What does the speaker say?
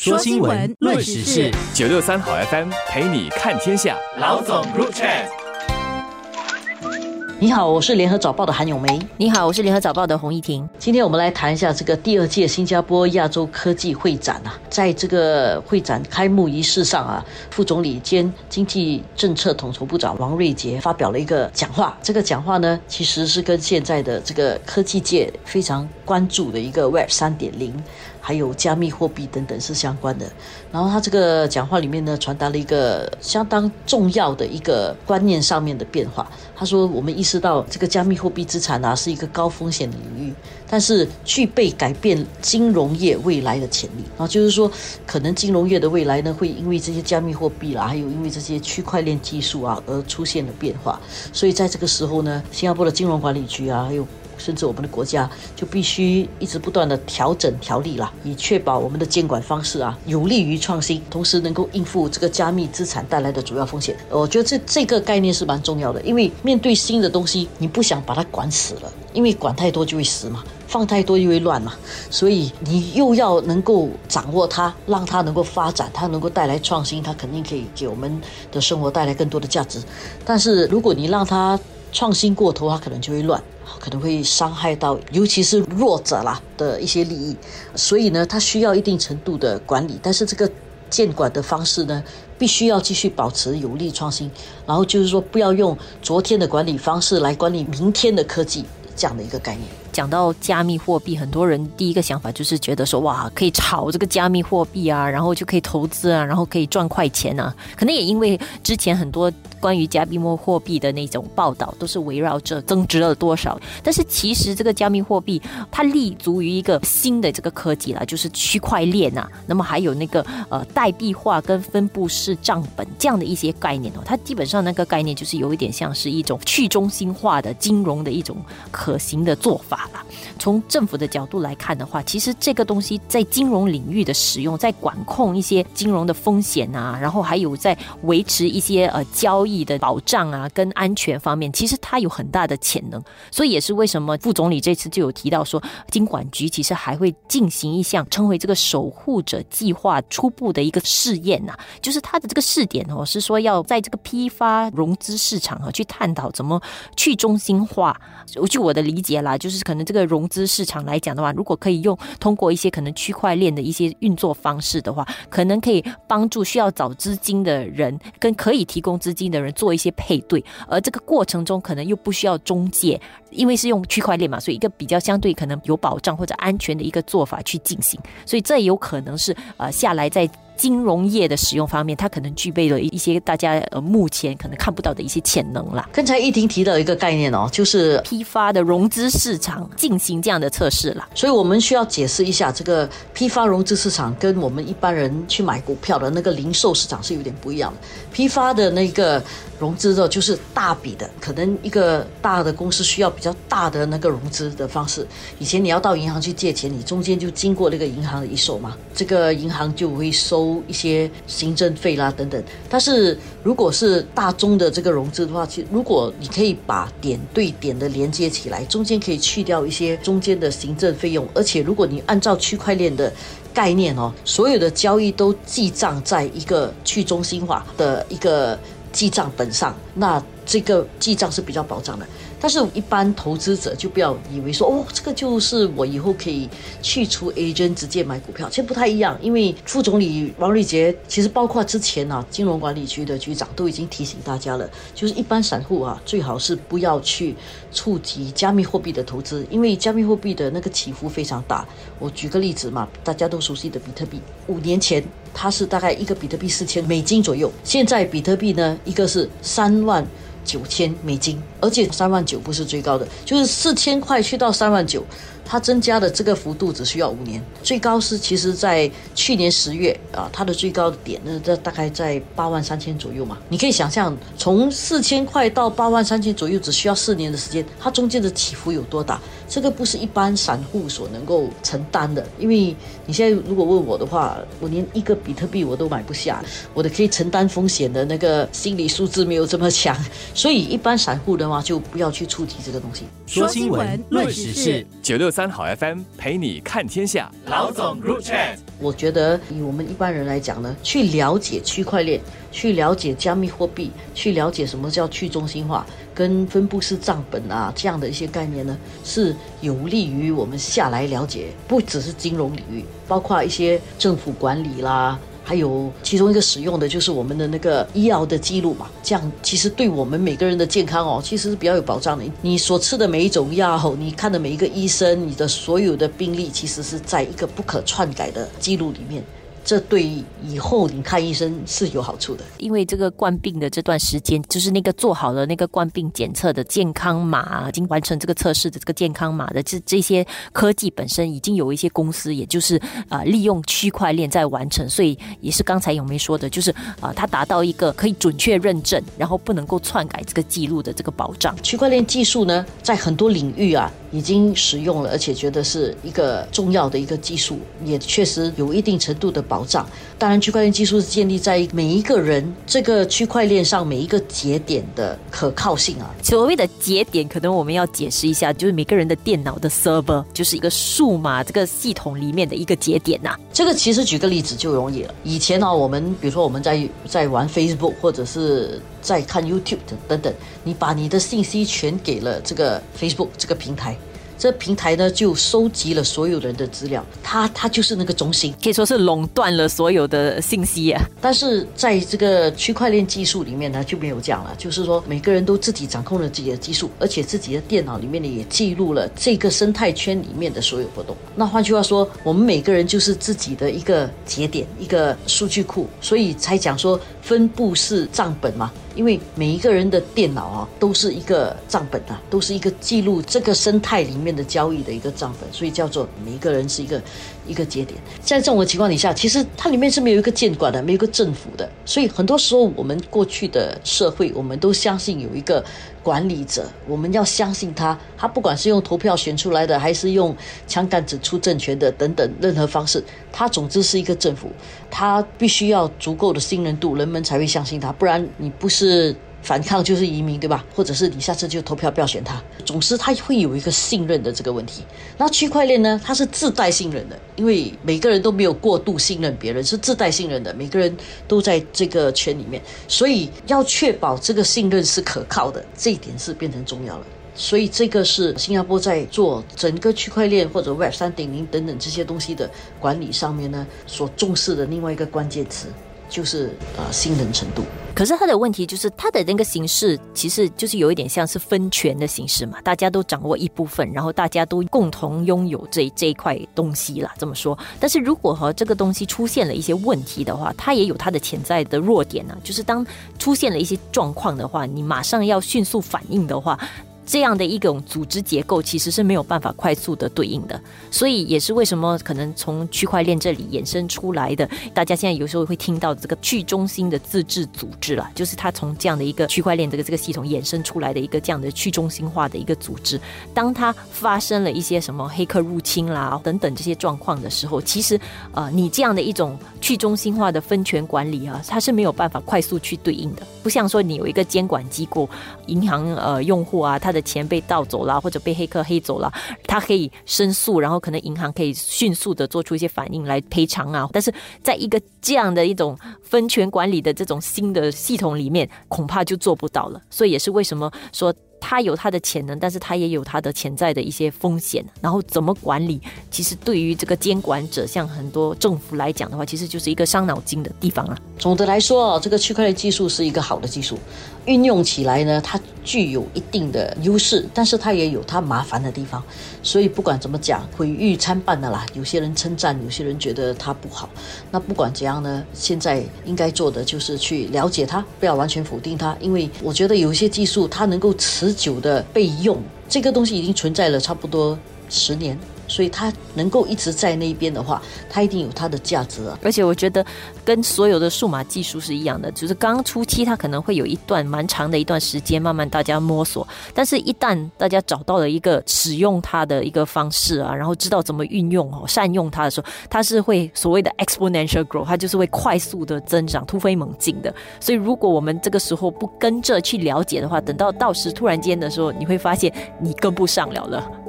说新闻，论时事，九六三好 FM 陪你看天下。老总入 chat。你好，我是联合早报的韩永梅。你好，我是联合早报的洪一婷。今天我们来谈一下这个第二届新加坡亚洲科技会展啊，在这个会展开幕仪式上啊，副总理兼经济政策统筹部长王瑞杰发表了一个讲话。这个讲话呢，其实是跟现在的这个科技界非常关注的一个 Web 三点零。还有加密货币等等是相关的。然后他这个讲话里面呢，传达了一个相当重要的一个观念上面的变化。他说：“我们意识到这个加密货币资产啊是一个高风险的领域，但是具备改变金融业未来的潜力。然后就是说，可能金融业的未来呢，会因为这些加密货币啦，还有因为这些区块链技术啊而出现了变化。所以在这个时候呢，新加坡的金融管理局啊，还有。”甚至我们的国家就必须一直不断的调整条例啦，以确保我们的监管方式啊有利于创新，同时能够应付这个加密资产带来的主要风险。我觉得这这个概念是蛮重要的，因为面对新的东西，你不想把它管死了，因为管太多就会死嘛，放太多就会乱嘛，所以你又要能够掌握它，让它能够发展，它能够带来创新，它肯定可以给我们的生活带来更多的价值。但是如果你让它创新过头，它可能就会乱。可能会伤害到，尤其是弱者啦的一些利益，所以呢，它需要一定程度的管理，但是这个监管的方式呢，必须要继续保持有利创新，然后就是说，不要用昨天的管理方式来管理明天的科技这样的一个概念。讲到加密货币，很多人第一个想法就是觉得说，哇，可以炒这个加密货币啊，然后就可以投资啊，然后可以赚快钱啊。可能也因为之前很多关于加密货币的那种报道，都是围绕着增值了多少。但是其实这个加密货币它立足于一个新的这个科技啦，就是区块链啊。那么还有那个呃代币化跟分布式账本这样的一些概念哦，它基本上那个概念就是有一点像是一种去中心化的金融的一种可行的做法。从政府的角度来看的话，其实这个东西在金融领域的使用，在管控一些金融的风险啊，然后还有在维持一些呃交易的保障啊跟安全方面，其实它有很大的潜能。所以也是为什么副总理这次就有提到说，金管局其实还会进行一项称为这个守护者计划初步的一个试验呐，就是它的这个试点哦，是说要在这个批发融资市场啊去探讨怎么去中心化。据我的理解啦，就是可能这个融资市场来讲的话，如果可以用通过一些可能区块链的一些运作方式的话，可能可以帮助需要找资金的人跟可以提供资金的人做一些配对，而这个过程中可能又不需要中介，因为是用区块链嘛，所以一个比较相对可能有保障或者安全的一个做法去进行，所以这有可能是呃下来在。金融业的使用方面，它可能具备了一些大家呃目前可能看不到的一些潜能啦。刚才一婷提到一个概念哦，就是批发的融资市场进行这样的测试啦。所以我们需要解释一下，这个批发融资市场跟我们一般人去买股票的那个零售市场是有点不一样的。批发的那个。融资的，就是大笔的，可能一个大的公司需要比较大的那个融资的方式。以前你要到银行去借钱，你中间就经过那个银行的一手嘛，这个银行就会收一些行政费啦等等。但是如果是大宗的这个融资的话，其实如果你可以把点对点的连接起来，中间可以去掉一些中间的行政费用，而且如果你按照区块链的概念哦，所有的交易都记账在一个去中心化的一个。记账本上，那这个记账是比较保障的。但是，一般投资者就不要以为说，哦，这个就是我以后可以去除 agent 直接买股票，其实不太一样。因为副总理王瑞杰，其实包括之前啊，金融管理局的局长都已经提醒大家了，就是一般散户啊，最好是不要去触及加密货币的投资，因为加密货币的那个起伏非常大。我举个例子嘛，大家都熟悉的比特币，五年前它是大概一个比特币四千美金左右，现在比特币呢，一个是三万。九千美金，而且三万九不是最高的，就是四千块去到三万九。它增加的这个幅度只需要五年，最高是其实在去年十月啊，它的最高点呢，这大概在八万三千左右嘛。你可以想象，从四千块到八万三千左右，只需要四年的时间，它中间的起伏有多大？这个不是一般散户所能够承担的。因为你现在如果问我的话，我连一个比特币我都买不下，我的可以承担风险的那个心理素质没有这么强，所以一般散户的的话就不要去触及这个东西。说新闻，论时事，九六。三好 FM 陪你看天下。老总 Chat，我觉得以我们一般人来讲呢，去了解区块链，去了解加密货币，去了解什么叫去中心化跟分布式账本啊这样的一些概念呢，是有利于我们下来了解，不只是金融领域，包括一些政府管理啦。还有其中一个使用的就是我们的那个医药的记录嘛，这样其实对我们每个人的健康哦，其实是比较有保障的。你所吃的每一种药，你看的每一个医生，你的所有的病例，其实是在一个不可篡改的记录里面。这对以后你看医生是有好处的，因为这个冠病的这段时间，就是那个做好了那个冠病检测的健康码，已经完成这个测试的这个健康码的这这些科技本身，已经有一些公司，也就是啊利用区块链在完成，所以也是刚才有没说的，就是啊它达到一个可以准确认证，然后不能够篡改这个记录的这个保障。区块链技术呢，在很多领域啊已经使用了，而且觉得是一个重要的一个技术，也确实有一定程度的保。保障，当然，区块链技术是建立在每一个人这个区块链上每一个节点的可靠性啊。所谓的节点，可能我们要解释一下，就是每个人的电脑的 server 就是一个数码这个系统里面的一个节点呐。这个其实举个例子就容易了。以前呢，我们比如说我们在在玩 Facebook 或者是在看 YouTube 等等，你把你的信息全给了这个 Facebook 这个平台。这平台呢，就收集了所有人的资料，它它就是那个中心，可以说是垄断了所有的信息啊。但是在这个区块链技术里面呢，就没有这样了，就是说每个人都自己掌控了自己的技术，而且自己的电脑里面呢也记录了这个生态圈里面的所有活动。那换句话说，我们每个人就是自己的一个节点，一个数据库，所以才讲说分布式账本嘛。因为每一个人的电脑啊，都是一个账本啊，都是一个记录这个生态里面的交易的一个账本，所以叫做每一个人是一个一个节点。在这种的情况底下，其实它里面是没有一个监管的，没有一个政府的，所以很多时候我们过去的社会，我们都相信有一个。管理者，我们要相信他。他不管是用投票选出来的，还是用枪杆子出政权的等等任何方式，他总之是一个政府。他必须要足够的信任度，人们才会相信他。不然你不是。反抗就是移民，对吧？或者是你下次就投票不要选他。总之，他会有一个信任的这个问题。那区块链呢？它是自带信任的，因为每个人都没有过度信任别人，是自带信任的。每个人都在这个圈里面，所以要确保这个信任是可靠的，这一点是变成重要了。所以这个是新加坡在做整个区块链或者 Web 三点零等等这些东西的管理上面呢，所重视的另外一个关键词。就是呃信任程度，可是他的问题就是他的那个形式其实就是有一点像是分权的形式嘛，大家都掌握一部分，然后大家都共同拥有这这一块东西啦。这么说。但是如果和这个东西出现了一些问题的话，它也有它的潜在的弱点呢，就是当出现了一些状况的话，你马上要迅速反应的话。这样的一种组织结构其实是没有办法快速的对应的，所以也是为什么可能从区块链这里衍生出来的，大家现在有时候会听到这个去中心的自治组织了，就是它从这样的一个区块链这个这个系统衍生出来的一个这样的去中心化的一个组织。当它发生了一些什么黑客入侵啦等等这些状况的时候，其实呃，你这样的一种去中心化的分权管理啊，它是没有办法快速去对应的，不像说你有一个监管机构，银行呃用户啊，它的钱被盗走了，或者被黑客黑走了，他可以申诉，然后可能银行可以迅速的做出一些反应来赔偿啊。但是在一个这样的一种分权管理的这种新的系统里面，恐怕就做不到了。所以也是为什么说。它有它的潜能，但是它也有它的潜在的一些风险。然后怎么管理，其实对于这个监管者，像很多政府来讲的话，其实就是一个伤脑筋的地方啊。总的来说啊，这个区块链技术是一个好的技术，运用起来呢，它具有一定的优势，但是它也有它麻烦的地方。所以不管怎么讲，毁誉参半的啦。有些人称赞，有些人觉得它不好。那不管怎样呢，现在应该做的就是去了解它，不要完全否定它，因为我觉得有些技术它能够持。久的被用，这个东西已经存在了差不多十年。所以它能够一直在那边的话，它一定有它的价值啊！而且我觉得跟所有的数码技术是一样的，就是刚初期它可能会有一段蛮长的一段时间，慢慢大家摸索。但是，一旦大家找到了一个使用它的一个方式啊，然后知道怎么运用哦，善用它的时候，它是会所谓的 exponential growth，它就是会快速的增长，突飞猛进的。所以，如果我们这个时候不跟着去了解的话，等到到时突然间的时候，你会发现你跟不上了了。